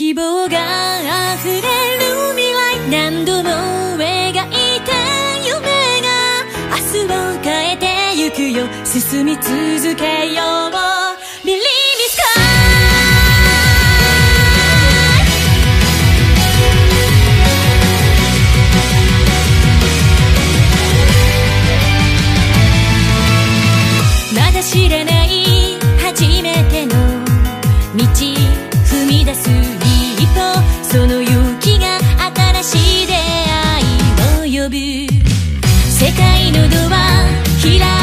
希望が溢れる未来何度も描いた夢が明日を変えてゆくよ進み続けよう Believe me sky まだ知れない初めての道踏み出すその勇気が新しい出会いを呼ぶ。世界のドア開い